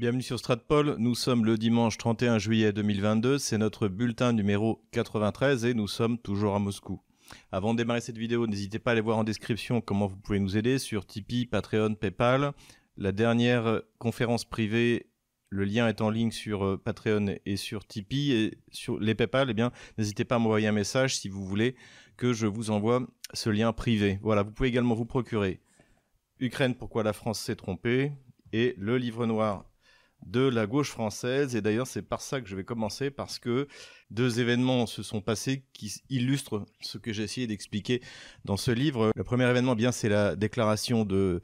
Bienvenue sur Stratpol, nous sommes le dimanche 31 juillet 2022, c'est notre bulletin numéro 93 et nous sommes toujours à Moscou. Avant de démarrer cette vidéo, n'hésitez pas à aller voir en description comment vous pouvez nous aider sur Tipeee, Patreon, Paypal. La dernière conférence privée, le lien est en ligne sur euh, Patreon et sur Tipeee et sur les Paypal, eh bien, n'hésitez pas à m'envoyer un message si vous voulez que je vous envoie ce lien privé. Voilà, vous pouvez également vous procurer Ukraine, pourquoi la France s'est trompée et le livre noir de la gauche française. Et d'ailleurs, c'est par ça que je vais commencer, parce que deux événements se sont passés qui illustrent ce que j'ai essayé d'expliquer dans ce livre. Le premier événement, bien, c'est la déclaration de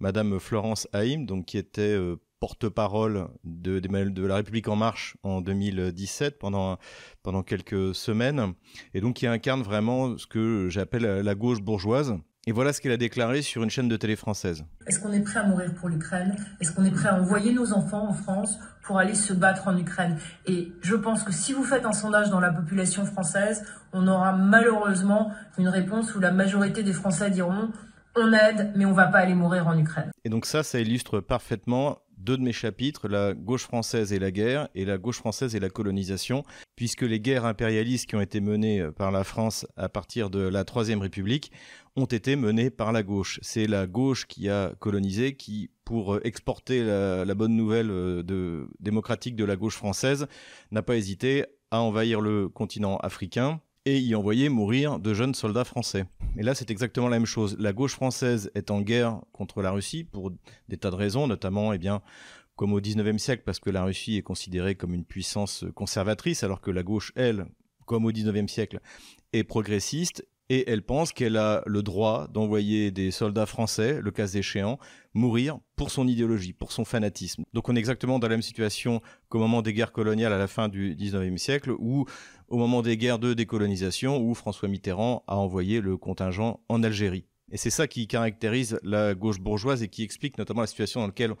Madame Florence Haïm, donc qui était euh, porte-parole de, de, la République en marche en 2017 pendant, pendant quelques semaines, et donc qui incarne vraiment ce que j'appelle la gauche bourgeoise. Et voilà ce qu'elle a déclaré sur une chaîne de télé française. Est-ce qu'on est prêt à mourir pour l'Ukraine? Est-ce qu'on est prêt à envoyer nos enfants en France pour aller se battre en Ukraine? Et je pense que si vous faites un sondage dans la population française, on aura malheureusement une réponse où la majorité des Français diront on aide, mais on va pas aller mourir en Ukraine. Et donc ça, ça illustre parfaitement deux de mes chapitres, la gauche française et la guerre, et la gauche française et la colonisation, puisque les guerres impérialistes qui ont été menées par la France à partir de la Troisième République ont été menées par la gauche. C'est la gauche qui a colonisé, qui, pour euh, exporter la, bonne nouvelle euh, démocratique de la gauche française, n'a pas hésité à envahir le continent africain, et y envoyer mourir de jeunes soldats français. Et là, c'est exactement la même chose. La gauche française est en guerre contre la Russie pour des tas de raisons, notamment, eh bien, comme au 19e siècle, parce que la Russie est considérée comme une puissance conservatrice, alors que la gauche, elle, comme au 19e siècle, est progressiste et elle pense qu'elle a le droit d'envoyer des soldats français, le cas échéant, mourir pour son idéologie, pour son fanatisme. Donc on est exactement dans la même situation qu'au moment des guerres coloniales à la fin du 19e siècle, ou au moment des guerres de décolonisation, où François Mitterrand a envoyé le contingent en Algérie. Et c'est ça qui caractérise la gauche bourgeoise et qui explique notamment la situation dans laquelle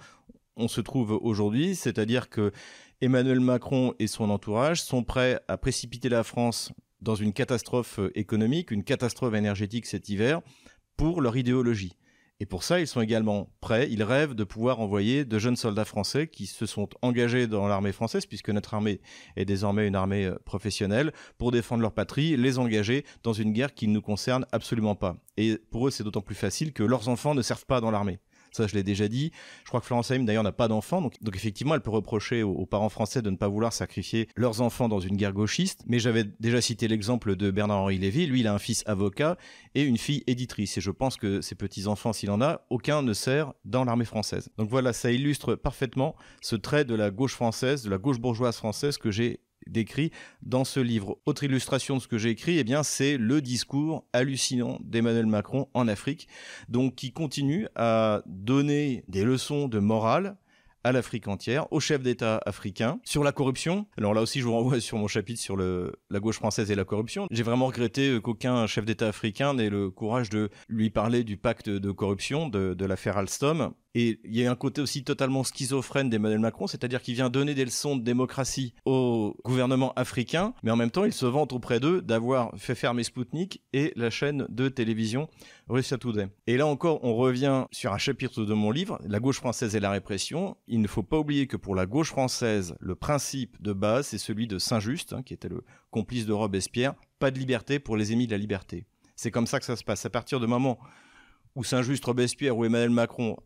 on se trouve aujourd'hui, c'est-à-dire que Emmanuel Macron et son entourage sont prêts à précipiter la France dans une catastrophe euh, économique, une catastrophe énergétique cet hiver, pour leur idéologie. Et pour ça, ils sont également prêts, ils rêvent de pouvoir envoyer de jeunes soldats français qui se sont engagés dans l'armée française, puisque notre armée est désormais une armée euh, professionnelle, pour défendre leur patrie, les engager dans une guerre qui ne nous concerne absolument pas. Et pour eux, c'est d'autant plus facile que leurs enfants ne servent pas dans l'armée. Ça, je l'ai déjà dit. Je crois que Florence Haïm, d'ailleurs, n'a pas d'enfants. Donc, effectivement, elle peut reprocher aux, parents français de ne pas vouloir sacrifier leurs enfants dans une guerre gauchiste. Mais j'avais déjà cité l'exemple de Bernard-Henri Lévy. Lui, il a un fils avocat et une fille éditrice. Et je pense que ses petits-enfants, s'il en a, aucun ne sert dans l'armée française. Donc voilà, ça illustre parfaitement ce trait de la gauche française, de la gauche bourgeoise française que j'ai décrit dans ce livre. Autre illustration de ce que j'ai écrit, eh bien, c'est le discours hallucinant d'Emmanuel Macron en Afrique, donc qui continue à donner des leçons de morale à l'Afrique entière, aux chefs d'État africains, sur la corruption. Alors là aussi, je vous renvoie sur mon chapitre sur la gauche française et la corruption. J'ai vraiment regretté qu'aucun chef d'État africain n'ait le courage de lui parler du pacte de corruption, de l'affaire Alstom. Et il y a un côté aussi totalement schizophrène d'Emmanuel Macron, c'est-à-dire qu'il vient donner des leçons de démocratie au gouvernement africain, mais en même temps, il se vante auprès d'eux d'avoir fait fermer Sputnik et la chaîne de télévision Russia Today. Et là encore, on revient sur un chapitre de mon livre, La gauche française et la répression. Il ne faut pas oublier que pour la gauche française, le principe de base, c'est celui de Saint-Just, hein, qui était le complice de Robespierre, pas de liberté pour les ennemis de la liberté. C'est comme ça que ça se passe. À partir du moment où Saint-Just, Robespierre ou Emmanuel Macron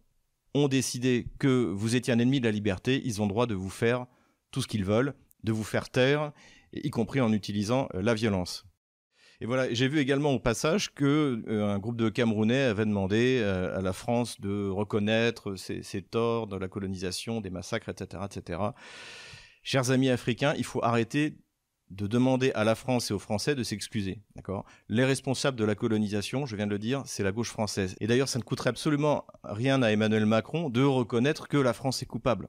ont décidé que vous étiez un ennemi de la liberté, ils ont droit de vous faire tout ce qu'ils veulent, de vous faire taire, y compris en utilisant euh, la violence. Et voilà, j'ai vu également au passage que euh, un groupe de Camerounais avait demandé euh, à la France de reconnaître ses, ses, torts dans la colonisation, des massacres, etc., etc. Chers amis africains, il faut arrêter de demander à la France et aux Français de s'excuser. D'accord? Les responsables de la colonisation, je viens de le dire, c'est la gauche française. Et d'ailleurs, ça ne coûterait absolument rien à Emmanuel Macron de reconnaître que la France est coupable.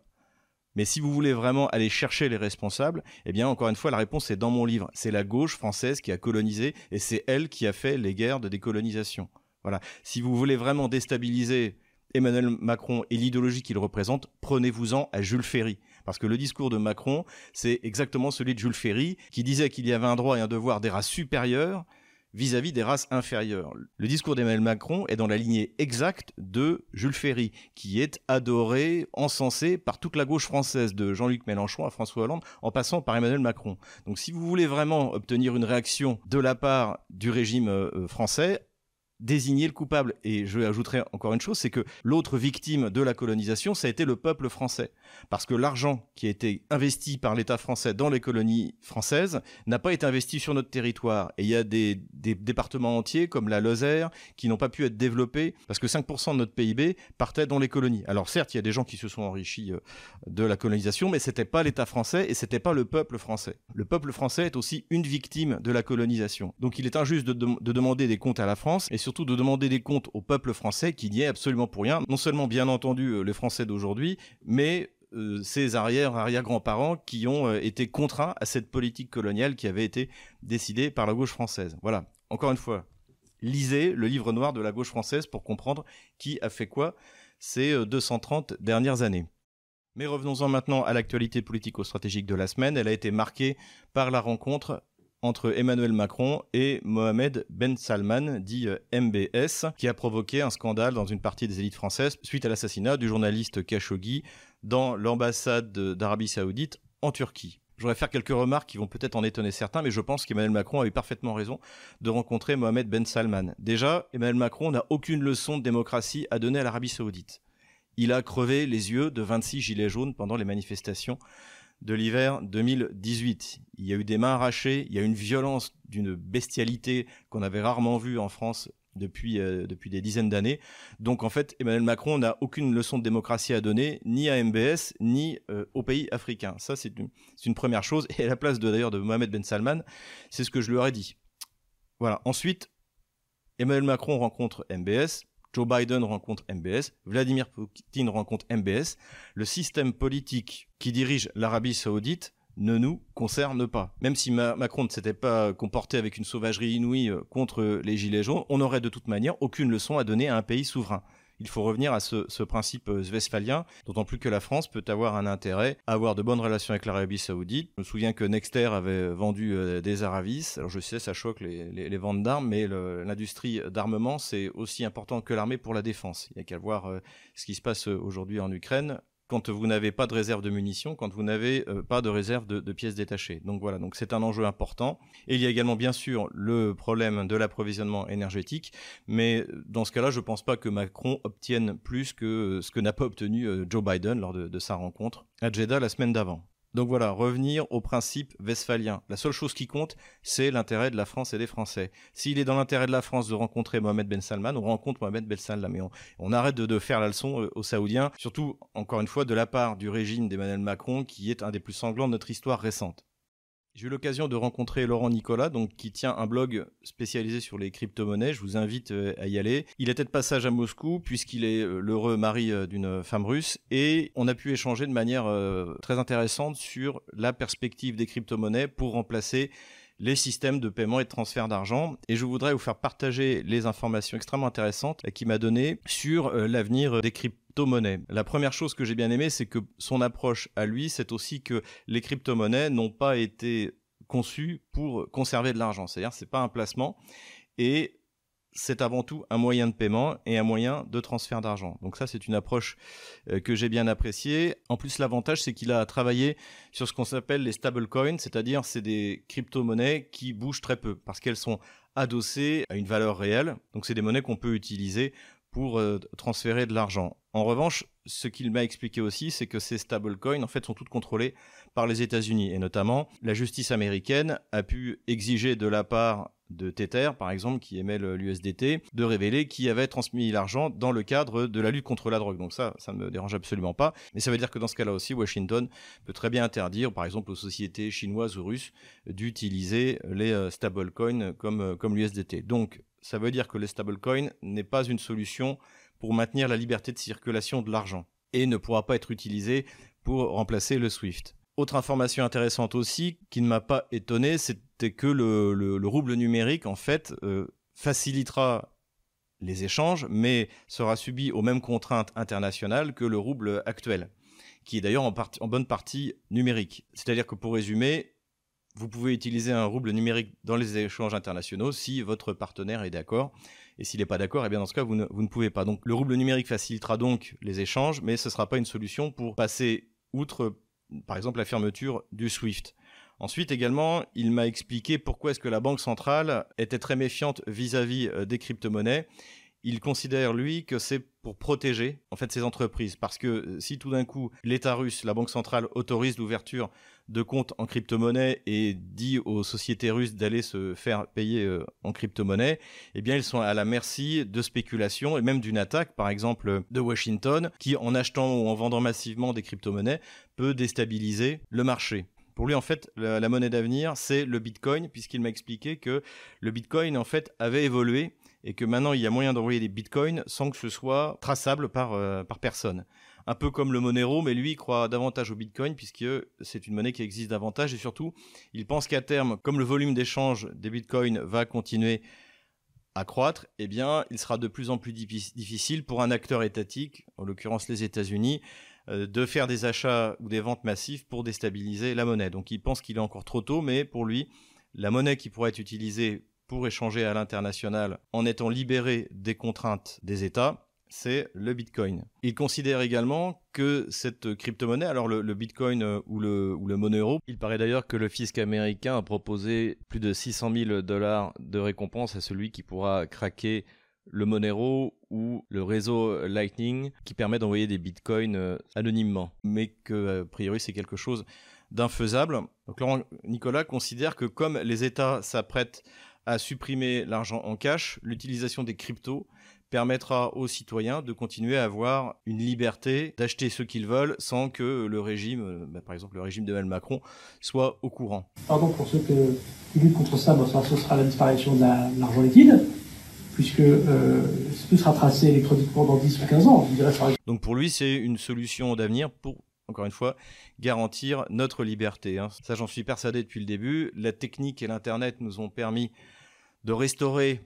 Mais si vous voulez vraiment aller chercher les responsables, eh bien, encore une fois, la réponse est dans mon livre. C'est la gauche française qui a colonisé et c'est elle qui a fait les guerres de décolonisation. Voilà. Si vous voulez vraiment déstabiliser Emmanuel Macron et l'idéologie qu'il représente, prenez-vous-en à Jules Ferry. Parce que le discours de Macron, c'est exactement celui de Jules Ferry, qui disait qu'il y avait un droit et un devoir des races supérieures vis-à-vis des races inférieures. Le discours d'Emmanuel Macron est dans la lignée exacte de Jules Ferry, qui est adoré, encensé par toute la gauche française, de Jean-Luc Mélenchon à François Hollande, en passant par Emmanuel Macron. Donc si vous voulez vraiment obtenir une réaction de la part du régime euh, français, désigner le coupable. Et je ajouterai encore une chose, c'est que l'autre victime de la colonisation, ça a été le peuple français. Parce que l'argent qui a été investi par l'État français dans les colonies françaises n'a pas été investi sur notre territoire. Et il y a des, départements entiers, comme la Lozère, qui n'ont pas pu être développés, parce que 5% de notre PIB partait dans les colonies. Alors certes, il y a des gens qui se sont enrichis euh, de la colonisation, mais c'était pas l'État français et c'était pas le peuple français. Le peuple français est aussi une victime de la colonisation. Donc il est injuste de, de demander des comptes à la France, surtout de demander des comptes au peuple français qui n'y est absolument pour rien. Non seulement, bien entendu, euh, les Français d'aujourd'hui, mais euh, ses arrière arrière grands-parents qui ont euh, été contraints à cette politique coloniale qui avait été décidée par la gauche française. Voilà. Encore une fois, lisez le livre noir de la gauche française pour comprendre qui a fait quoi ces 230 dernières années. Mais revenons-en maintenant à l'actualité politico-stratégique de la semaine. Elle a été marquée par la rencontre entre Emmanuel Macron et Mohamed Ben Salman, dit euh, MBS, qui a provoqué un scandale dans une partie des élites françaises suite à l'assassinat du journaliste Khashoggi dans l'ambassade d'Arabie Saoudite en Turquie. Je voudrais faire quelques remarques qui vont peut-être en étonner certains, mais je pense qu'Emmanuel Macron a eu parfaitement raison de rencontrer Mohamed Ben Salman. Déjà, Emmanuel Macron n'a aucune leçon de démocratie à donner à l'Arabie Saoudite. Il a crevé les yeux de 26 gilets jaunes pendant les manifestations de l'hiver 2018. Il y a eu des mains arrachées, il y a eu une violence d'une bestialité qu'on avait rarement vue en France depuis, euh, depuis des dizaines d'années. Donc en fait, Emmanuel Macron n'a aucune leçon de démocratie à donner, ni à MBS, ni euh, aux pays africains. Ça, c'est une, première chose. Et à la place d'ailleurs de, de Mohamed Ben Salman, c'est ce que je lui aurais dit. Voilà. Ensuite, Emmanuel Macron rencontre MBS. Joe Biden rencontre MBS, Vladimir Poutine rencontre MBS, le système politique qui dirige l'Arabie saoudite ne nous concerne pas. Même si Macron ne s'était pas comporté avec une sauvagerie inouïe euh, contre les Gilets jaunes, on n'aurait de toute manière aucune leçon à donner à un pays souverain il faut revenir à ce, principe euh, westphalien, d'autant plus que la France peut avoir un intérêt à avoir de bonnes relations avec l'Arabie Saoudite. Je me souviens que Nexter avait vendu euh, des Aravis. Alors je sais, ça choque les, ventes d'armes, mais l'industrie d'armement, c'est aussi important que l'armée pour la défense. Il n'y a qu'à voir euh, ce qui se passe aujourd'hui en Ukraine quand vous n'avez pas de réserve de munitions, quand vous n'avez euh, pas de réserve de, pièces détachées. Donc voilà, donc c'est un enjeu important. Et il y a également bien sûr le problème de l'approvisionnement énergétique, mais dans ce cas-là, je ne pense pas que Macron obtienne plus que ce que n'a pas obtenu euh, Joe Biden lors de sa rencontre à Jeddah la semaine d'avant. Donc voilà, revenir au principe westphalien. La seule chose qui compte, c'est l'intérêt de la France et des Français. S'il est dans l'intérêt de la France de rencontrer Mohamed Ben Salman, on rencontre Mohamed Ben Salman. Mais on, arrête de, faire la leçon euh, aux Saoudiens, surtout, encore une fois, de la part du régime d'Emmanuel Macron, qui est un des plus sanglants de notre histoire récente. J'ai eu l'occasion de rencontrer Laurent Nicolas, donc qui tient un blog spécialisé sur les crypto-monnaies. Je vous invite euh, à y aller. Il était de passage à Moscou puisqu'il est euh, l'heureux mari euh, d'une femme russe et on a pu échanger de manière très intéressante sur la perspective des crypto-monnaies pour remplacer les systèmes de paiement et de transfert d'argent. Et je voudrais vous faire partager les informations extrêmement intéressantes qu'il m'a données sur l'avenir des crypto La première chose que j'ai bien aimé, c'est que son approche à lui, c'est aussi que les crypto-monnaies n'ont pas été conçues pour conserver de l'argent. C'est-à-dire, c'est pas un placement et c'est avant tout un moyen de paiement et un moyen de transfert d'argent. Donc ça, c'est une approche euh, que j'ai bien appréciée. En plus, l'avantage, c'est qu'il a travaillé sur ce qu'on s'appelle les stablecoins, c'est-à-dire c'est des crypto-monnaies qui bougent très peu parce qu'elles sont adossées à une valeur réelle. Donc c'est des monnaies qu'on peut utiliser pour euh, transférer de l'argent. En revanche, ce qu'il m'a expliqué aussi, c'est que ces stablecoins, en fait, sont toutes contrôlées par les États-Unis. Et notamment, la justice américaine a pu exiger de la part de Tether, par exemple, qui émet l'USDT, de révéler qui avait transmis l'argent dans le cadre de la lutte contre la drogue. Donc ça, ça ne me dérange absolument pas. Mais ça veut dire que dans ce cas-là aussi, Washington peut très bien interdire, par exemple, aux sociétés chinoises ou russes d'utiliser les euh, stablecoins comme, euh, comme l'USDT. Donc, ça veut dire que le stablecoin n'est pas une solution pour maintenir la liberté de circulation de l'argent et ne pourra pas être utilisé pour remplacer le SWIFT. Autre information intéressante aussi, qui ne m'a pas étonné, c'était que le, rouble numérique, en fait, euh, facilitera les échanges, mais sera subi aux mêmes contraintes internationales que le rouble actuel, qui est d'ailleurs en, en bonne partie numérique. C'est-à-dire que pour résumer, vous pouvez utiliser un rouble numérique dans les échanges internationaux si votre partenaire est d'accord. Et s'il n'est pas d'accord, eh bien dans ce cas, vous ne, pouvez pas. Donc le rouble numérique facilitera donc les échanges, mais ce ne sera pas une solution pour passer outre, par exemple, la fermeture du SWIFT. Ensuite également, il m'a expliqué pourquoi est-ce que la Banque centrale était très méfiante vis-à-vis -vis des crypto-monnaies il considère lui que c'est pour protéger en fait ces entreprises parce que euh, si tout d'un coup l'État russe, la banque centrale autorise l'ouverture de comptes en crypto-monnaie et dit aux sociétés russes d'aller se faire payer euh, en crypto-monnaie, eh bien ils sont à la merci de spéculation et même d'une attaque par exemple de Washington qui en achetant ou en vendant massivement des crypto-monnaies peut déstabiliser le marché. Pour lui, en fait, la, la monnaie d'avenir, c'est le Bitcoin, puisqu'il m'a expliqué que le Bitcoin, en fait, avait évolué et que maintenant il y a moyen d'envoyer des bitcoins sans que ce soit traçable par, euh, par personne. Un peu comme le Monero, mais lui il croit davantage au bitcoin puisque c'est une monnaie qui existe davantage et surtout il pense qu'à terme, comme le volume d'échange des bitcoins va continuer à croître, eh bien il sera de plus en plus difficile pour un acteur étatique, en l'occurrence les États-Unis, euh, de faire des achats ou des ventes massives pour déstabiliser la monnaie. Donc il pense qu'il est encore trop tôt, mais pour lui, la monnaie qui pourrait être utilisée pour échanger à l'international en étant libéré des contraintes des États, c'est le Bitcoin. Il considère également que cette crypto-monnaie, alors le, Bitcoin euh, ou le, ou le Monero, il paraît d'ailleurs que le fisc américain a proposé plus de 600 000 dollars de récompense à celui qui pourra craquer le Monero ou le réseau Lightning qui permet d'envoyer des bitcoins euh, anonymement, mais que a priori c'est quelque chose d'infaisable. Donc Laurent Nicolas considère que comme les États s'apprêtent à supprimer l'argent en cash, l'utilisation des cryptos permettra aux citoyens de continuer à avoir une liberté d'acheter ce qu'ils veulent sans que le régime, euh, bah, par exemple le régime d'Emmanuel Macron, soit au courant. Pardon pour ceux qui luttent contre ça, ce sera la disparition de l'argent liquide puisque euh, tout sera tracé électroniquement dans 10 ou 15 ans. Donc pour lui, c'est une solution d'avenir pour encore une fois, garantir notre liberté. Hein. Ça, j'en suis persuadé depuis le début. La technique et l'Internet nous ont permis de restaurer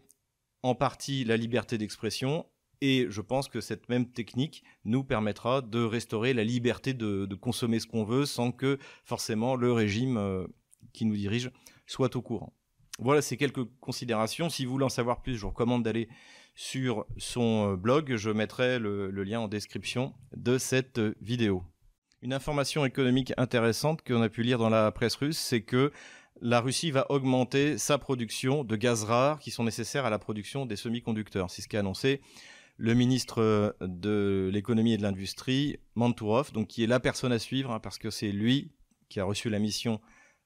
en partie la liberté d'expression. Et je pense que cette même technique nous permettra de restaurer la liberté de, consommer ce qu'on veut sans que forcément le régime euh, qui nous dirige soit au courant. Voilà, ces quelques considérations. Si vous voulez en savoir plus, je vous recommande d'aller sur son euh, blog. Je mettrai le lien en description de cette vidéo. Une information économique intéressante qu'on a pu lire dans la presse russe, c'est que la Russie va augmenter sa production de gaz rares qui sont nécessaires à la production des semi-conducteurs. C'est ce qu'a annoncé le ministre de l'économie et de l'industrie, Mantourov, donc qui est la personne à suivre, hein, parce que c'est lui qui a reçu la mission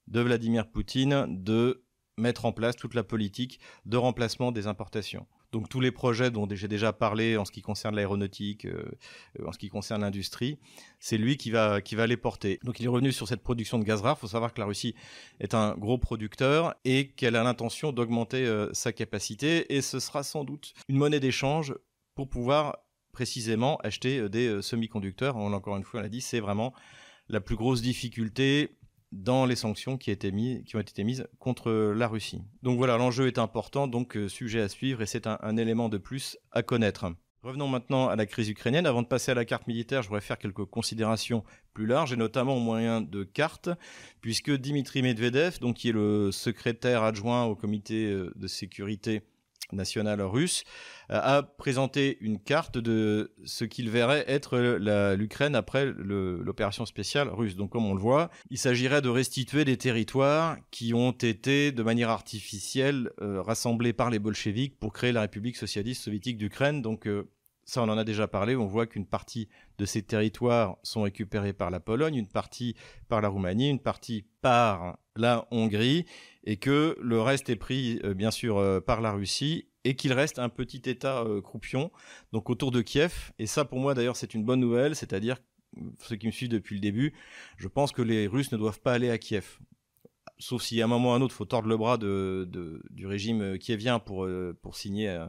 de Vladimir Poutine de mettre en place toute la politique de remplacement des importations. Donc tous les projets dont j'ai déjà parlé en ce qui concerne l'aéronautique, euh, en ce qui concerne l'industrie, c'est lui qui va, qui va les porter. Donc il est revenu sur cette production de gaz rare. Il faut savoir que la Russie est un gros producteur et qu'elle a l'intention d'augmenter euh, sa capacité et ce sera sans doute une monnaie d'échange pour pouvoir précisément acheter euh, des semi-conducteurs. On encore une fois, on l'a dit, c'est vraiment la plus grosse difficulté dans les sanctions qui, ont été mises contre la Russie. Donc voilà, l'enjeu est important, donc euh, sujet à suivre et c'est un, élément de plus à connaître. Revenons maintenant à la crise ukrainienne. Avant de passer à la carte militaire, je voudrais faire quelques considérations plus larges et notamment au moyen de cartes, puisque Dimitri Medvedev, donc qui est le secrétaire adjoint au comité euh, de sécurité nationale russe, euh, a présenté une carte de ce qu'il verrait être l'Ukraine après l'opération spéciale russe. Donc comme on le voit, il s'agirait de restituer des territoires qui ont été de manière artificielle euh, rassemblés par les bolcheviks pour créer la République socialiste soviétique d'Ukraine. Donc euh, ça, on en a déjà parlé. On voit qu'une partie de ces territoires sont récupérés par la Pologne, une partie par la Roumanie, une partie par la Hongrie, et que le reste est pris, euh, bien sûr, euh, par la Russie, et qu'il reste un petit État euh, croupion, donc autour de Kiev. Et ça, pour moi, d'ailleurs, c'est une bonne nouvelle, c'est-à-dire, ceux qui me suivent depuis le début, je pense que les Russes ne doivent pas aller à Kiev sauf si à un moment ou à un autre, faut tordre le bras de, du régime kievien pour, euh, pour signer euh,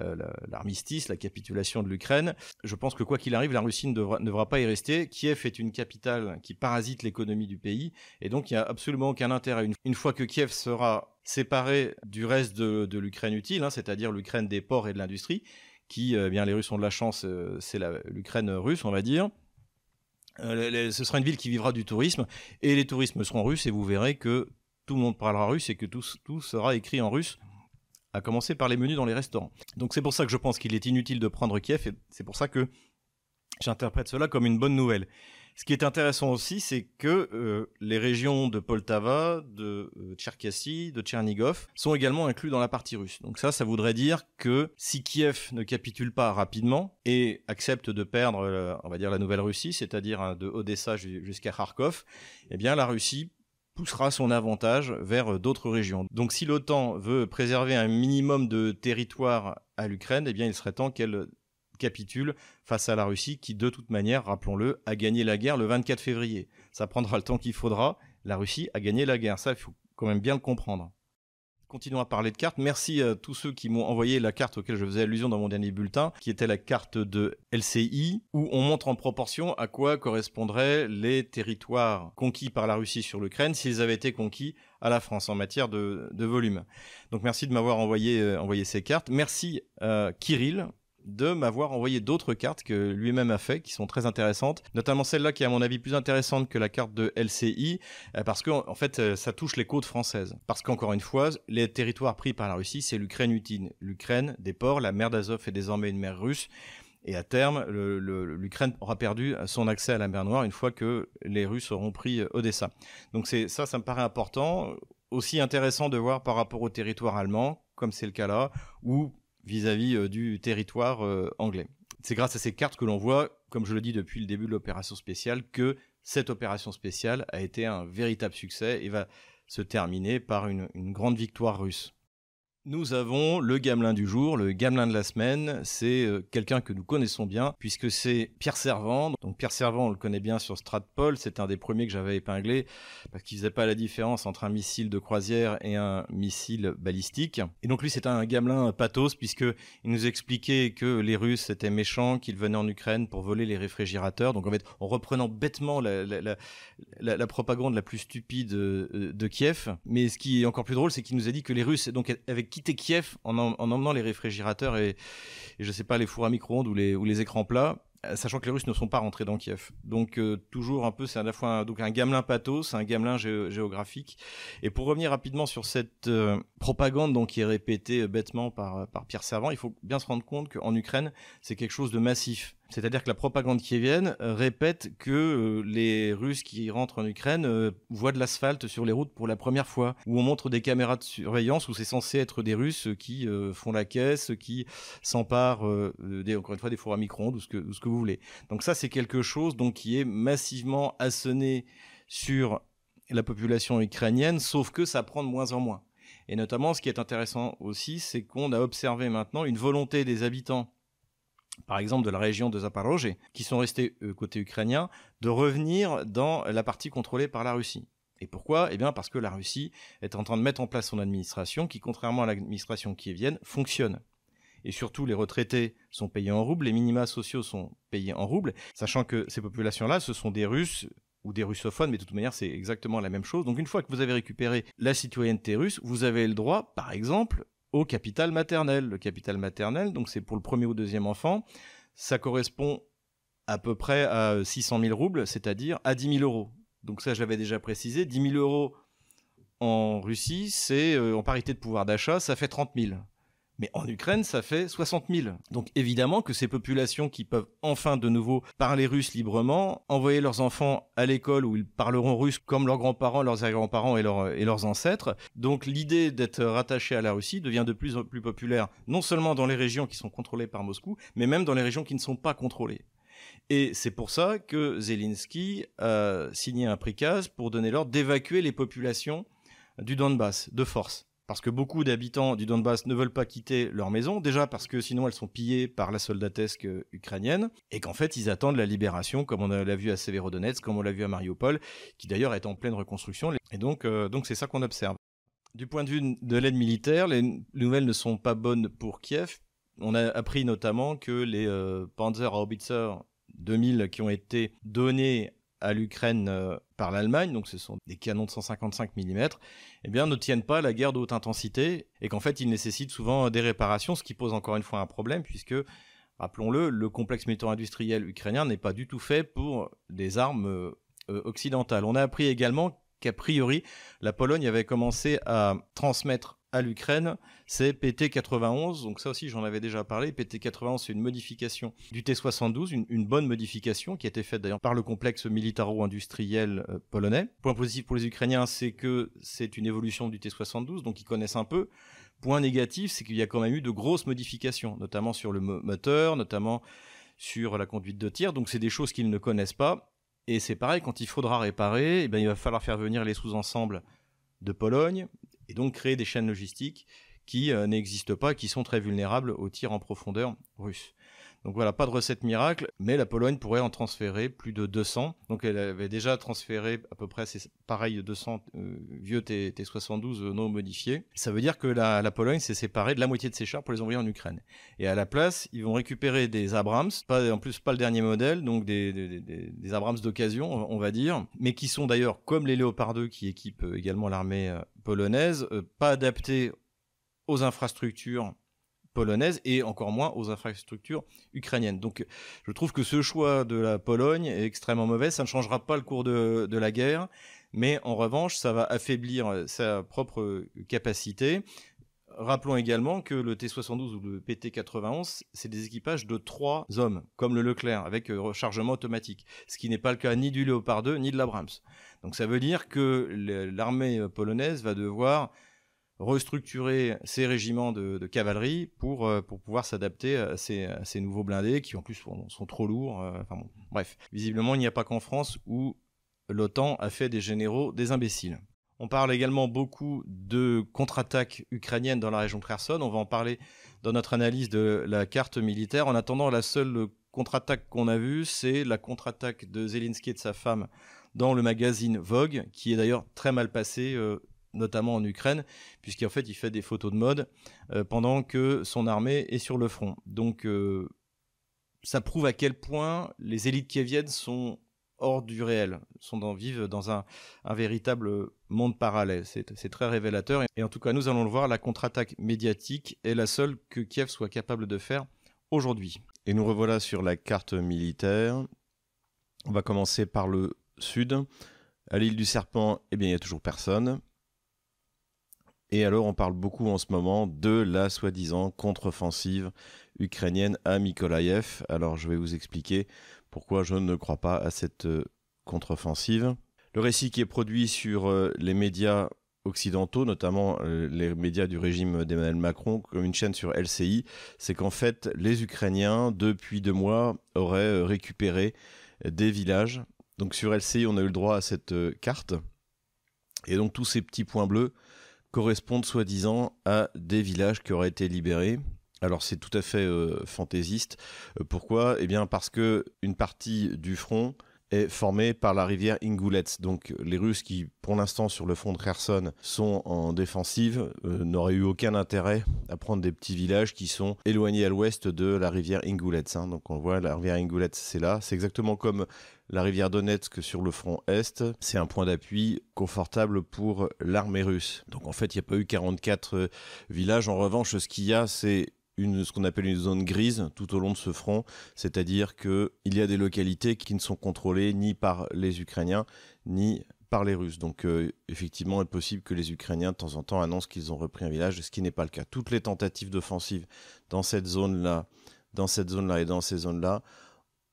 euh, l'armistice, la capitulation de l'Ukraine. Je pense que quoi qu'il arrive, la Russie ne devra, pas y rester. Kiev est une capitale qui parasite l'économie du pays, et donc il n'y a absolument aucun intérêt. Une, fois que Kiev sera séparé du reste de, l'Ukraine utile, hein, c'est-à-dire l'Ukraine des ports et de l'industrie, qui, bien les Russes ont de la chance, c'est l'Ukraine russe, on va dire, euh, ce sera une ville qui vivra du tourisme et les tourismes seront russes et vous verrez que tout le monde parlera russe et que tout, tout sera écrit en russe à commencer par les menus dans les restaurants. Donc c'est pour ça que je pense qu'il est inutile de prendre Kiev et c'est pour ça que j'interprète cela comme une bonne nouvelle. Ce qui est intéressant aussi, c'est que euh, les régions de Poltava, de euh, de Tchernigov sont également inclus dans la partie russe. Donc ça, ça voudrait dire que si Kiev ne capitule pas rapidement et accepte de perdre, euh, on va dire, la Nouvelle-Russie, c'est-à-dire hein, de Odessa jusqu'à Kharkov, eh bien la Russie poussera son avantage vers d'autres régions. Donc si l'OTAN veut préserver un minimum de territoire à l'Ukraine, eh bien il serait temps qu'elle capitule face à la Russie qui, de toute manière, rappelons-le, a gagné la guerre le 24 février. Ça prendra le temps qu'il faudra. La Russie a gagné la guerre. Ça, il faut quand même bien le comprendre. Continuons à parler de cartes. Merci à tous ceux qui m'ont envoyé la carte auquel je faisais allusion dans mon dernier bulletin, qui était la carte de LCI, où on montre en proportion à quoi correspondraient les territoires conquis par la Russie sur l'Ukraine s'ils avaient été conquis à la France en matière de, volume. Donc merci de m'avoir envoyé, euh, ces cartes. Merci à Kirill de m'avoir envoyé d'autres cartes que lui-même a fait, qui sont très intéressantes, notamment celle-là qui est à mon avis plus intéressante que la carte de LCI, euh, parce que en fait euh, ça touche les côtes françaises. Parce qu'encore une fois, les territoires pris par la Russie, c'est l'Ukraine utile. L'Ukraine, des ports, la mer d'Azov est désormais une mer russe. Et à terme, l'Ukraine aura perdu son accès à la mer Noire une fois que les Russes auront pris euh, Odessa. Donc c'est ça, ça me paraît important. Aussi intéressant de voir par rapport au territoire allemand, comme c'est le cas là, où vis-à-vis euh, du territoire euh, anglais. C'est grâce à ces cartes que l'on voit, comme je le dis depuis le début de l'opération spéciale, que cette opération spéciale a été un véritable succès et va se terminer par une grande victoire russe. Nous avons le gamelin du jour, le gamelin de la semaine. C'est euh, quelqu'un que nous connaissons bien puisque c'est Pierre Servant. Donc Pierre Servant, on le connaît bien sur Stratpol. C'est un des premiers que j'avais épinglé parce qu'il faisait pas la différence entre un missile de croisière et un missile balistique. Et donc lui, c'est un gamelin pathos puisque il nous expliquait que les Russes étaient méchants, qu'ils venaient en Ukraine pour voler les réfrigérateurs. Donc en fait, en reprenant bêtement la, propagande la plus stupide euh, de Kiev. Mais ce qui est encore plus drôle, c'est qu'il nous a dit que les Russes, donc avec quitté Kiev en, emmenant les réfrigérateurs et, je sais pas les fours à micro-ondes ou les, écrans plats sachant que les Russes ne sont pas rentrés dans Kiev. Donc euh, toujours un peu, c'est à la fois un, donc un gamelin pathos, un gamelin géographique. Et pour revenir rapidement sur cette euh, propagande donc qui est répétée bêtement par, par Pierre Servant, il faut bien se rendre compte qu'en Ukraine, c'est quelque chose de massif. C'est-à-dire que la propagande kievienne répète que les Russes qui rentrent en Ukraine voient de l'asphalte sur les routes pour la première fois, où on montre des caméras de surveillance où c'est censé être des Russes qui font la caisse, qui s'emparent, encore une fois, des fours à micro-ondes ou ou ce que vous Donc ça, c'est quelque chose donc qui est massivement assonné sur la population ukrainienne, sauf que ça prend de moins en moins. Et notamment, ce qui est intéressant aussi, c'est qu'on a observé maintenant une volonté des habitants, par exemple de la région de Zaporozhye, qui sont restés euh, côté ukrainien, de revenir dans la partie contrôlée par la Russie. Et pourquoi? Eh bien parce que la Russie est en train de mettre en place son administration qui, contrairement à l'administration qui vienne, fonctionne et surtout les retraités sont payés en roubles, les minima sociaux sont payés en roubles, sachant que ces populations-là, ce sont des Russes ou des russophones, mais de toute manière, c'est exactement la même chose. Donc une fois que vous avez récupéré la citoyenneté russe, vous avez le droit, par exemple, au capital maternel. Le capital maternel, donc c'est pour le premier ou deuxième enfant, ça correspond à peu près à 600 000 roubles, c'est-à-dire à 10 000 euros. Donc ça, j'avais déjà précisé, 10 000 euros en Russie, c'est euh, en parité de pouvoir d'achat, ça fait 30 000. Mais en Ukraine, ça fait 60 000. Donc évidemment que ces populations qui peuvent enfin de nouveau parler russe librement, envoyer leurs enfants à l'école où ils parleront russe comme leurs grands-parents, leurs arrière-grands-parents et, leurs ancêtres. Donc l'idée d'être rattaché à la Russie devient de plus en plus populaire, non seulement dans les régions qui sont contrôlées par Moscou, mais même dans les régions qui ne sont pas contrôlées. Et c'est pour ça que Zelensky a signé un prikaz pour donner l'ordre d'évacuer les populations du Donbass de force parce que beaucoup d'habitants du Donbass ne veulent pas quitter leur maison, déjà parce que sinon elles sont pillées par la soldatesque ukrainienne, et qu'en fait ils attendent la libération, comme on l'a vu à Severodonetsk, comme on l'a vu à Mariupol, qui d'ailleurs est en pleine reconstruction, et donc euh, donc c'est ça qu'on observe. Du point de vue de l'aide militaire, les nouvelles ne sont pas bonnes pour Kiev. On a appris notamment que les euh, Panzer Haubitzer 2000 qui ont été donnés à l'Ukraine euh, par l'Allemagne, donc ce sont des canons de 155 mm, eh bien, ne tiennent pas la guerre de haute intensité et qu'en fait, ils nécessitent souvent des réparations, ce qui pose encore une fois un problème puisque, rappelons-le, le complexe militaire-industriel ukrainien n'est pas du tout fait pour des armes euh, occidentales. On a appris également qu'a priori, la Pologne avait commencé à transmettre l'Ukraine, c'est PT91. Donc ça aussi, j'en avais déjà parlé. PT91, c'est une modification du T72, une, bonne modification qui a été faite d'ailleurs par le complexe militaro-industriel euh, polonais. Point positif pour les Ukrainiens, c'est que c'est une évolution du T72, donc ils connaissent un peu. Point négatif, c'est qu'il y a quand même eu de grosses modifications, notamment sur le moteur, notamment sur la conduite de tir. Donc c'est des choses qu'ils ne connaissent pas. Et c'est pareil, quand il faudra réparer, eh bien, il va falloir faire venir les sous-ensembles de Pologne et donc créer des chaînes logistiques qui euh, n'existent pas, qui sont très vulnérables aux tirs en profondeur russes. Donc voilà, pas de recette miracle, mais la Pologne pourrait en transférer plus de 200. Donc elle avait déjà transféré à peu près, c'est pareil, 200 euh, vieux T, 72 euh, non modifiés. Ça veut dire que la, Pologne s'est séparée de la moitié de ses chars pour les envoyer en Ukraine. Et à la place, ils vont récupérer des Abrams, pas, en plus pas le dernier modèle, donc des, Abrams d'occasion, on va dire, mais qui sont d'ailleurs, comme les Léopard 2 qui équipent également l'armée polonaise, pas adaptés aux infrastructures polonaises et encore moins aux infrastructures ukrainiennes. Donc je trouve que ce choix de la Pologne est extrêmement mauvais. Ça ne changera pas le cours de, la guerre, mais en revanche, ça va affaiblir sa propre capacité. Rappelons également que le T-72 ou le PT-91, c'est des équipages de trois hommes, comme le Leclerc, avec euh, rechargement automatique, ce qui n'est pas le cas ni du Léopard 2 ni de l'Abrams. Donc ça veut dire que l'armée polonaise va devoir restructurer ses régiments de, cavalerie pour, euh, pour pouvoir s'adapter à ces, ces, nouveaux blindés qui en plus sont, trop lourds. Euh, enfin bref, visiblement il n'y a pas qu'en France où l'OTAN a fait des généraux des imbéciles. On parle également beaucoup de contre-attaques ukrainiennes dans la région de Kherson. On va en parler dans notre analyse de la carte militaire. En attendant, la seule contre-attaque qu'on a vue, c'est la contre-attaque de Zelensky et de sa femme dans le magazine Vogue, qui est d'ailleurs très mal passée. Euh, notamment en Ukraine, puisqu'en fait il fait des photos de mode euh, pendant que son armée est sur le front. Donc euh, ça prouve à quel point les élites kieviennes sont hors du réel, sont vivent dans un, véritable monde parallèle. C'est très révélateur. Et en tout cas, nous allons le voir, la contre-attaque médiatique est la seule que Kiev soit capable de faire aujourd'hui. Et nous revoilà sur la carte militaire. On va commencer par le sud. À l'île du Serpent, eh bien, il n'y a toujours personne. Et alors, on parle beaucoup en ce moment de la soi-disant contre-offensive ukrainienne à Mykolaïev. Alors, je vais vous expliquer pourquoi je ne crois pas à cette euh, contre-offensive. Le récit qui est produit sur euh, les médias occidentaux, notamment euh, les médias du régime d'Emmanuel Macron, comme une chaîne sur LCI, c'est qu'en fait, les Ukrainiens, depuis deux mois, auraient récupéré des villages. Donc sur LCI, on a eu le droit à cette carte. Et donc tous ces petits points bleus correspondent soi-disant à des villages qui auraient été libérés. Alors c'est tout à fait euh, fantaisiste. Euh, pourquoi? Eh bien parce que une partie du front est formée par la rivière Ingulets. Donc les Russes qui, pour l'instant, sur le front de Kherson, sont en défensive, euh, n'auraient eu aucun intérêt à prendre des petits villages qui sont éloignés à l'ouest de la rivière Ingulets. Hein. Donc on voit la rivière Ingulets, c'est là. C'est exactement comme la rivière Donetsk sur le front est, c'est un point d'appui confortable pour l'armée russe. Donc en fait, il n'y a pas eu 44 euh, villages. En revanche, ce qu'il y a, c'est une, ce qu'on appelle une zone grise tout au long de ce front, c'est-à-dire qu'il y a des localités qui ne sont contrôlées ni par les Ukrainiens ni par les Russes. Donc euh, effectivement, il est possible que les Ukrainiens de temps en temps annoncent qu'ils ont repris un village, ce qui n'est pas le cas. Toutes les tentatives d'offensive dans cette zone-là, dans cette zone-là et dans ces zones-là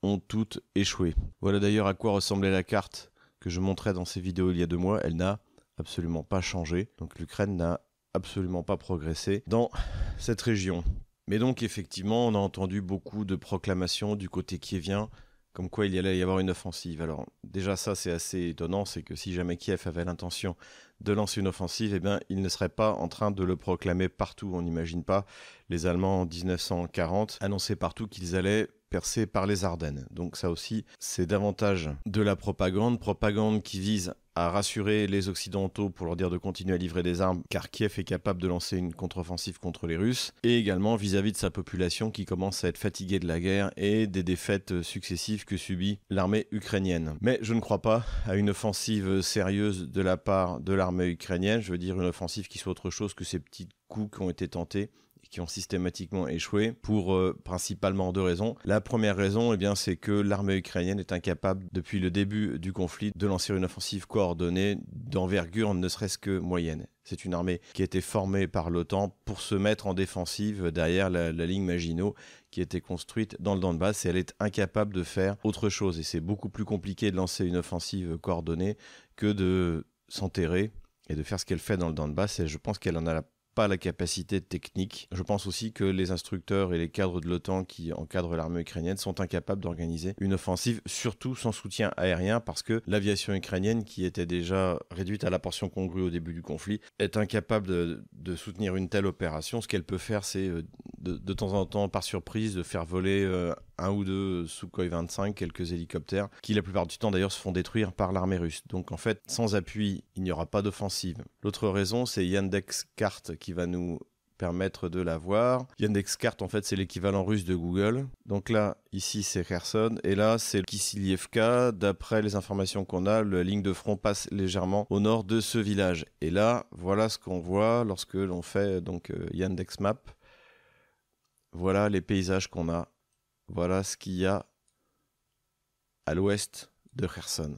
ont toutes échoué. Voilà d'ailleurs à quoi ressemblait la carte que je montrais dans ces vidéos il y a deux mois. Elle n'a absolument pas changé. Donc l'Ukraine n'a absolument pas progressé dans cette région. Mais donc effectivement, on a entendu beaucoup de proclamations du côté kievien, comme quoi il allait y avoir une offensive. Alors déjà ça c'est assez étonnant, c'est que si jamais Kiev avait l'intention de lancer une offensive, eh bien il ne serait pas en train de le proclamer partout. On n'imagine pas les Allemands en 1940 annoncer partout qu'ils allaient percé par les Ardennes. Donc ça aussi, c'est davantage de la propagande, propagande qui vise à rassurer les Occidentaux pour leur dire de continuer à livrer des armes, car Kiev est capable de lancer une contre-offensive contre les Russes, et également vis-à-vis de sa population qui commence à être fatiguée de la guerre et des défaites successives que subit l'armée ukrainienne. Mais je ne crois pas à une offensive sérieuse de la part de l'armée ukrainienne, je veux dire une offensive qui soit autre chose que ces petits coups qui ont été tentés qui ont systématiquement échoué pour euh, principalement deux raisons. La première raison, eh bien, c'est que l'armée ukrainienne est incapable, depuis le début du conflit, de lancer une offensive coordonnée d'envergure ne serait-ce que moyenne. C'est une armée qui a été formée par l'OTAN pour se mettre en défensive derrière la, ligne Maginot qui a été construite dans le Donbass et elle est incapable de faire autre chose. Et c'est beaucoup plus compliqué de lancer une offensive coordonnée que de s'enterrer et de faire ce qu'elle fait dans le Donbass. Et je pense qu'elle en a la pas la capacité technique. Je pense aussi que les instructeurs et les cadres de l'OTAN qui encadrent l'armée ukrainienne sont incapables d'organiser une offensive, surtout sans soutien aérien, parce que l'aviation ukrainienne, qui était déjà réduite à la portion congrue au début du conflit, est incapable de, soutenir une telle opération. Ce qu'elle peut faire, c'est euh, de, temps en temps, par surprise, de faire voler euh, un ou deux Sukhoi 25, quelques hélicoptères, qui la plupart du temps d'ailleurs se font détruire par l'armée russe. Donc en fait, sans appui, il n'y aura pas d'offensive. L'autre raison, c'est Yandex Carte qui va nous permettre de la voir. Yandex Carte, en fait, c'est l'équivalent russe de Google. Donc là, ici, c'est Kherson. Et là, c'est Kisilievka. D'après les informations qu'on a, la ligne de front passe légèrement au nord de ce village. Et là, voilà ce qu'on voit lorsque l'on fait donc euh, Yandex Map. Voilà les paysages qu'on a voilà ce qu'il y a à l'ouest de Kherson.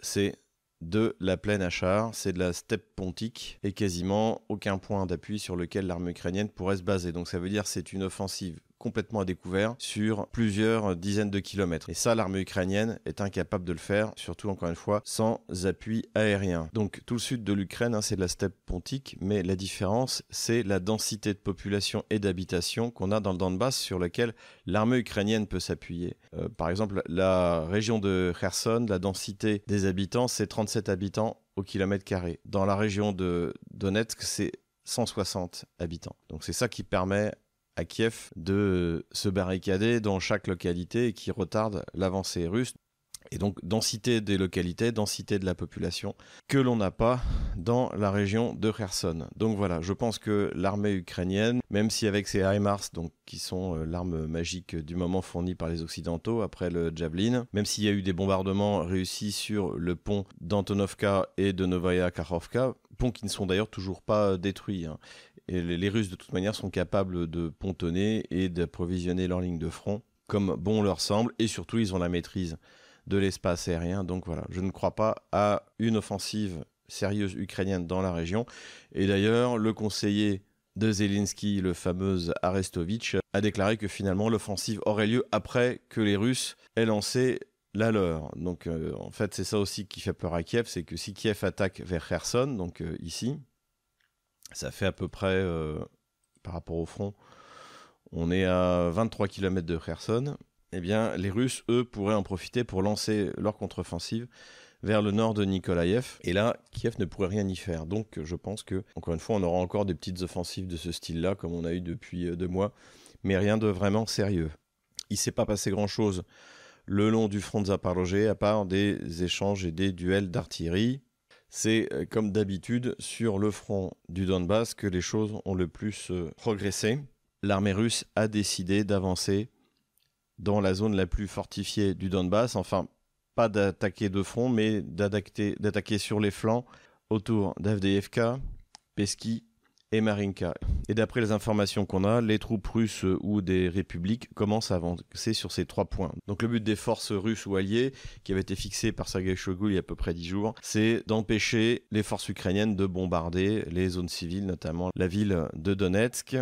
C'est de la plaine Achar, c'est de la steppe pontique et quasiment aucun point d'appui sur lequel l'armée ukrainienne pourrait se baser. Donc ça veut dire c'est une offensive complètement à découvert sur plusieurs dizaines de kilomètres. Et ça, l'armée ukrainienne est incapable de le faire, surtout encore une fois, sans appui aérien. Donc tout le sud de l'Ukraine, hein, c'est de la steppe pontique, mais la différence, c'est la densité de population et d'habitation qu'on a dans le Donbass sur lequel l'armée ukrainienne peut s'appuyer. Euh, par exemple, la région de Kherson, la densité des habitants, c'est 37 habitants au kilomètre carré. Dans la région de Donetsk, c'est 160 habitants. Donc c'est ça qui permet à Kiev de se barricader dans chaque localité et qui retarde l'avancée russe. Et donc densité des localités, densité de la population, que l'on n'a pas dans la région de Kherson. Donc voilà, je pense que l'armée ukrainienne, même si avec ses HIMARS, donc qui sont euh, l'arme magique du moment fournie par les Occidentaux après le Javelin, même s'il y a eu des bombardements réussis sur le pont d'Antonovka et de Novaya Kakhovka, ponts qui ne sont d'ailleurs toujours pas détruits. Hein. Et les, Russes, de toute manière, sont capables de pontonner et d'approvisionner leur ligne de front comme bon leur semble. Et surtout, ils ont la maîtrise de l'espace aérien. Donc voilà, je ne crois pas à une offensive sérieuse ukrainienne dans la région. Et d'ailleurs, le conseiller de Zelensky, le fameux Arestovitch, a déclaré que finalement l'offensive aurait lieu après que les Russes aient lancé la leur. Donc euh, en fait, c'est ça aussi qui fait peur à Kiev, c'est que si Kiev attaque vers Kherson, donc euh, ici, ça fait à peu près, euh, par rapport au front, on est à 23 km de Kherson. Eh bien, les Russes, eux, pourraient en profiter pour lancer leur contre-offensive vers le nord de Nikolaïev. Et là, Kiev ne pourrait rien y faire. Donc, je pense que, encore une fois, on aura encore des petites offensives de ce style-là, comme on a eu depuis euh, deux mois, mais rien de vraiment sérieux. Il s'est pas passé grand-chose le long du front de Zaporozhye, à part des échanges et des duels d'artillerie. C'est euh, comme d'habitude sur le front du Donbass que les choses ont le plus euh, progressé. L'armée russe a décidé d'avancer dans la zone la plus fortifiée du Donbass, enfin pas d'attaquer de front, mais d'attaquer sur les flancs autour d'Avdeyevka, Peski et Marinka. Et d'après les informations qu'on a, les troupes russes ou des républiques commencent à avancer sur ces trois points. Donc le but des forces russes ou alliées, qui avait été fixé par Sergei Shoigu il y a à peu près dix jours, c'est d'empêcher les forces ukrainiennes de bombarder les zones civiles, notamment la ville de Donetsk.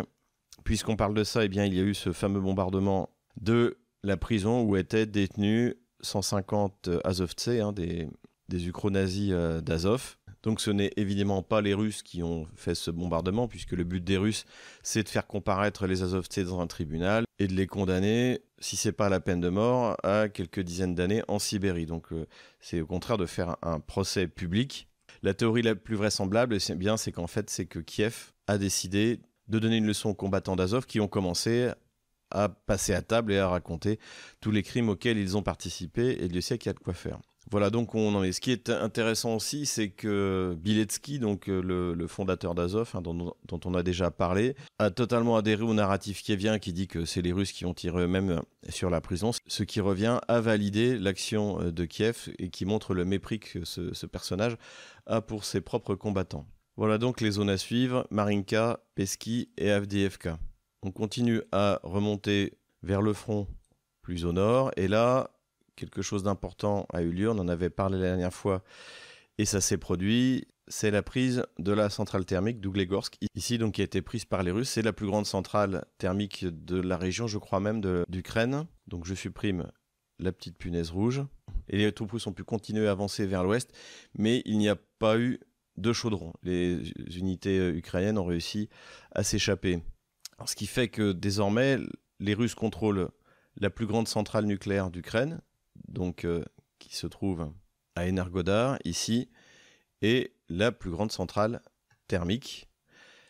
Puisqu'on parle de ça, eh bien, il y a eu ce fameux bombardement de la prison où étaient détenus 150 Azovtsé, hein, des, des ukro-nazis euh, d'Azov. Donc ce n'est évidemment pas les Russes qui ont fait ce bombardement, puisque le but des Russes, c'est de faire comparaître les Azovtsés dans un tribunal et de les condamner, si c'est pas la peine de mort, à quelques dizaines d'années en Sibérie. Donc euh, c'est au contraire de faire un, procès public. La théorie la plus vraisemblable, c'est bien, c'est qu'en fait, c'est que Kiev a décidé de donner une leçon aux combattants d'Azov qui ont commencé à passer à table et à raconter tous les crimes auxquels ils ont participé, et Dieu sait qu'il y a de quoi faire. Voilà, donc on en est. Ce qui est intéressant aussi, c'est que Biletsky, donc euh, le, fondateur d'Azov, hein, dont, on a déjà parlé, a totalement adhéré au narratif qui vient, qui dit que c'est les Russes qui ont tiré eux-mêmes sur la prison, ce qui revient à valider l'action euh, de Kiev et qui montre le mépris que ce, personnage a pour ses propres combattants. Voilà donc les zones à suivre, Marinka, Peski et Avdiivka. On continue à remonter vers le front plus au nord, et là, quelque chose d'important a eu lieu. On en avait parlé la dernière fois. Et ça s'est produit, c'est la prise de la centrale thermique d'Ouglegorsk, ici donc qui a été prise par les Russes. C'est la plus grande centrale thermique de la région, je crois même d'Ukraine. Donc je supprime la petite punaise rouge. Et les troupes russes ont pu continuer à avancer vers l'ouest, mais il n'y a pas eu de chaudron. Les unités euh, ukrainiennes ont réussi à s'échapper. Ce qui fait que désormais, les Russes contrôlent la plus grande centrale nucléaire d'Ukraine, donc euh, qui se trouve à Energodar, ici, et la plus grande centrale thermique.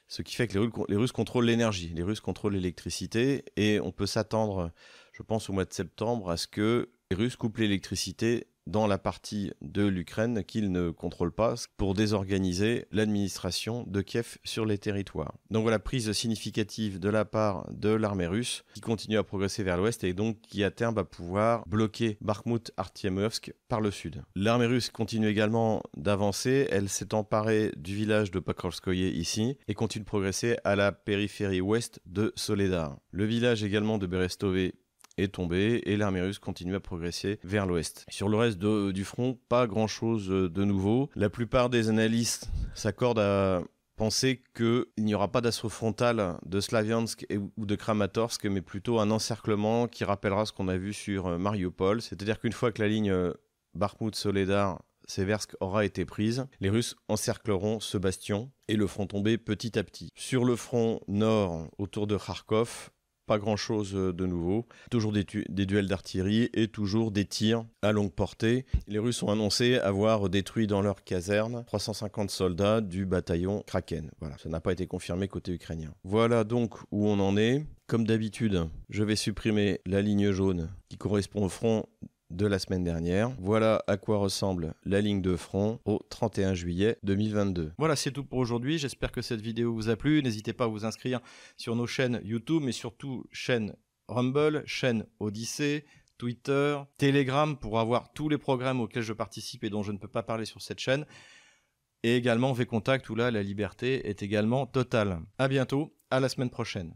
Ce qui fait que les Russes contrôlent l'énergie, les Russes contrôlent l'électricité, et on peut s'attendre, je pense, au mois de septembre, à ce que les Russes coupent l'électricité dans la partie de l'Ukraine qu'ils ne contrôlent pas pour désorganiser l'administration de Kiev sur les territoires. Donc voilà, prise significative de la part de l'armée russe qui continue à progresser vers l'ouest et donc qui à terme va pouvoir bloquer Bakhmut Artyemovsk par le sud. L'armée russe continue également d'avancer, elle s'est emparée du village de Pokrovskoye ici et continue de progresser à la périphérie ouest de Soledar. Le village également de Berestové est tombé et l'armée russe continue à progresser vers l'ouest. Sur le reste du front, pas grand-chose de nouveau. La plupart des analystes s'accordent à penser qu'il n'y aura pas d'assaut frontal de Slaviansk ou de Kramatorsk, mais plutôt un encerclement qui rappellera ce qu'on a vu sur euh, Mariupol. C'est-à-dire qu'une fois que la ligne euh, Bakhmut-Soledar Seversk aura été prise, les Russes encercleront ce bastion et le feront tomber petit à petit. Sur le front nord, autour de Kharkov, pas grand-chose euh, de nouveau. Toujours des, duels d'artillerie et toujours des tirs à longue portée. Les Russes ont annoncé avoir détruit dans leur caserne 350 soldats du bataillon Kraken. Voilà, ça n'a pas été confirmé côté ukrainien. Voilà donc où on en est. Comme d'habitude, je vais supprimer la ligne jaune qui correspond au front de la semaine dernière. Voilà à quoi ressemble la ligne de front au 31 juillet 2022. Voilà, c'est tout pour aujourd'hui. J'espère que cette vidéo vous a plu. N'hésitez pas à vous inscrire sur nos chaînes YouTube, mais surtout chaîne Rumble, chaîne Odyssée, Twitter, Telegram pour avoir tous les programmes auxquels je participe et dont je ne peux pas parler sur cette chaîne. Et également V-Contact où là la liberté est également totale. À bientôt, à la semaine prochaine.